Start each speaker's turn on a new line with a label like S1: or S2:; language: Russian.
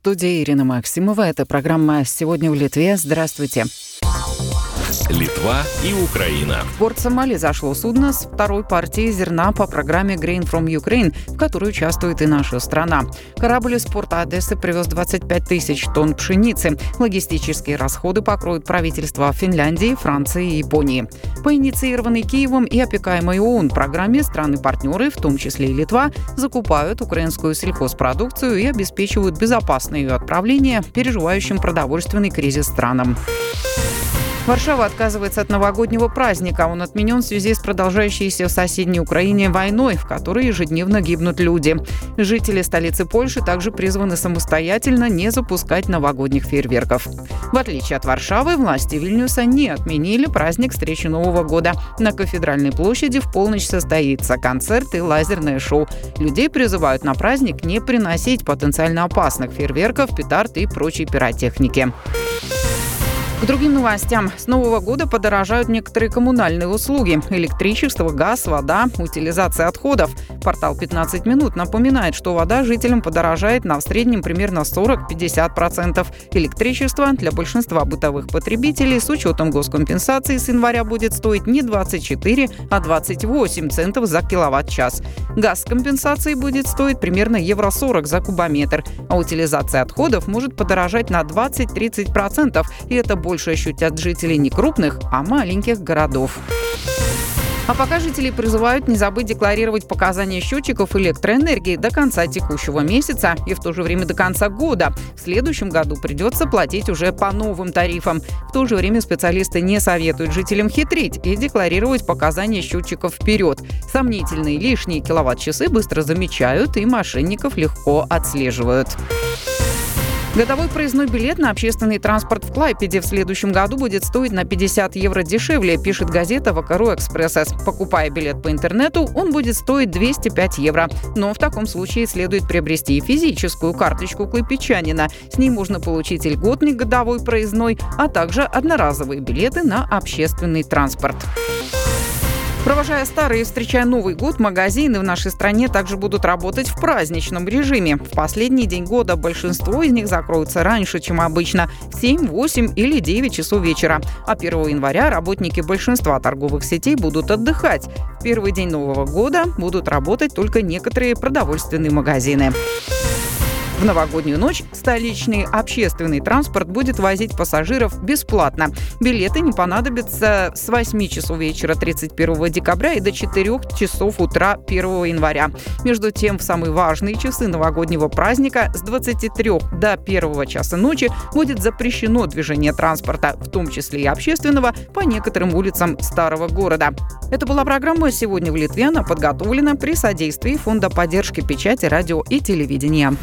S1: студии Ирина Максимова. Это программа «Сегодня в Литве». Здравствуйте.
S2: Литва и Украина.
S1: В порт Сомали зашло судно с второй партией зерна по программе Grain from Ukraine, в которой участвует и наша страна. Корабль из порта Одессы привез 25 тысяч тонн пшеницы. Логистические расходы покроют правительства Финляндии, Франции и Японии. По инициированной Киевом и опекаемой ООН программе страны-партнеры, в том числе и Литва, закупают украинскую сельхозпродукцию и обеспечивают безопасное ее отправление переживающим продовольственный кризис странам. Варшава отказывается от новогоднего праздника. Он отменен в связи с продолжающейся в соседней Украине войной, в которой ежедневно гибнут люди. Жители столицы Польши также призваны самостоятельно не запускать новогодних фейерверков. В отличие от Варшавы, власти Вильнюса не отменили праздник встречи Нового года. На кафедральной площади в полночь состоится концерт и лазерное шоу. Людей призывают на праздник не приносить потенциально опасных фейерверков, петард и прочей пиротехники. К другим новостям. С Нового года подорожают некоторые коммунальные услуги. Электричество, газ, вода, утилизация отходов. Портал «15 минут» напоминает, что вода жителям подорожает на в среднем примерно 40-50%. Электричество для большинства бытовых потребителей с учетом госкомпенсации с января будет стоить не 24, а 28 центов за киловатт-час. Газ с компенсацией будет стоить примерно евро 40 за кубометр, а утилизация отходов может подорожать на 20-30%, и это больше больше ощутят жители не крупных, а маленьких городов. А пока жители призывают не забыть декларировать показания счетчиков электроэнергии до конца текущего месяца и в то же время до конца года. В следующем году придется платить уже по новым тарифам. В то же время специалисты не советуют жителям хитрить и декларировать показания счетчиков вперед. Сомнительные лишние киловатт-часы быстро замечают и мошенников легко отслеживают. Годовой проездной билет на общественный транспорт в Клайпеде в следующем году будет стоить на 50 евро дешевле, пишет газета Вакару Экспрессес. Покупая билет по интернету, он будет стоить 205 евро. Но в таком случае следует приобрести и физическую карточку клайпечанина. С ней можно получить льготный годовой проездной, а также одноразовые билеты на общественный транспорт. Провожая старый и встречая Новый год, магазины в нашей стране также будут работать в праздничном режиме. В последний день года большинство из них закроются раньше, чем обычно, в 7, 8 или 9 часов вечера. А 1 января работники большинства торговых сетей будут отдыхать. В первый день Нового года будут работать только некоторые продовольственные магазины. В новогоднюю ночь столичный общественный транспорт будет возить пассажиров бесплатно. Билеты не понадобятся с 8 часов вечера 31 декабря и до 4 часов утра 1 января. Между тем, в самые важные часы новогоднего праздника с 23 до 1 часа ночи будет запрещено движение транспорта, в том числе и общественного, по некоторым улицам старого города. Это была программа «Сегодня в Литве». Она подготовлена при содействии Фонда поддержки печати, радио и телевидения.